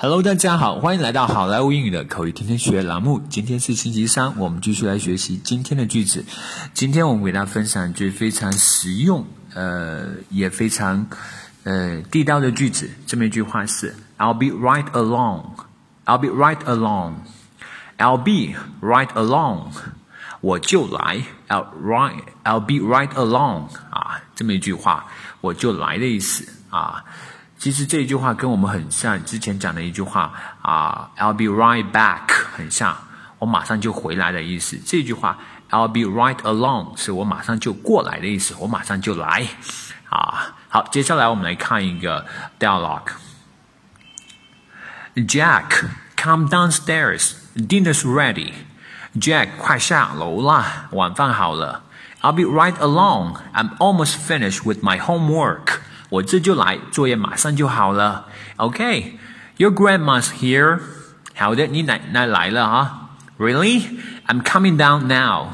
Hello，大家好，欢迎来到好莱坞英语的口语天天学栏目。今天是星期三，我们继续来学习今天的句子。今天我们给大家分享一句非常实用，呃，也非常呃地道的句子。这么一句话是：I'll be right along. I'll be right along. I'll be right along. 我就来。I'll right. I'll be right along. 啊，这么一句话，我就来的意思啊。其实这一句话跟我们很像，之前讲的一句话啊，I'll be right back，很像，我马上就回来的意思。这句话 I'll be right along，是我马上就过来的意思，我马上就来。啊，好，接下来我们来看一个 dialogue。Jack，come downstairs，dinner's ready。Jack，快下楼啦，晚饭好了。I'll be right along，I'm almost finished with my homework。 我这就来，作业马上就好了。OK，Your grandma's here。好的，你奶奶来了啊。Really？I'm coming down now。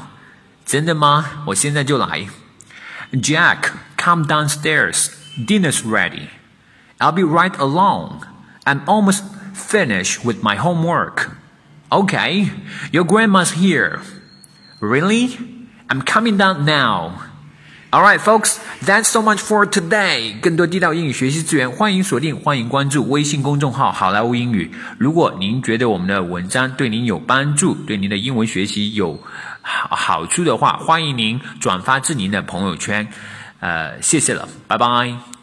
真的吗？我现在就来。Jack，come downstairs. Dinner's ready. I'll be right along. I'm almost finished with my homework. Okay, your grandma's here. Really? I'm coming down now. All right, folks, that's so much for today. 更多地道英语学习资源，欢迎锁定，欢迎关注微信公众号“好莱坞英语”。如果您觉得我们的文章对您有帮助，对您的英文学习有好好处的话，欢迎您转发至您的朋友圈。呃，谢谢了，拜拜。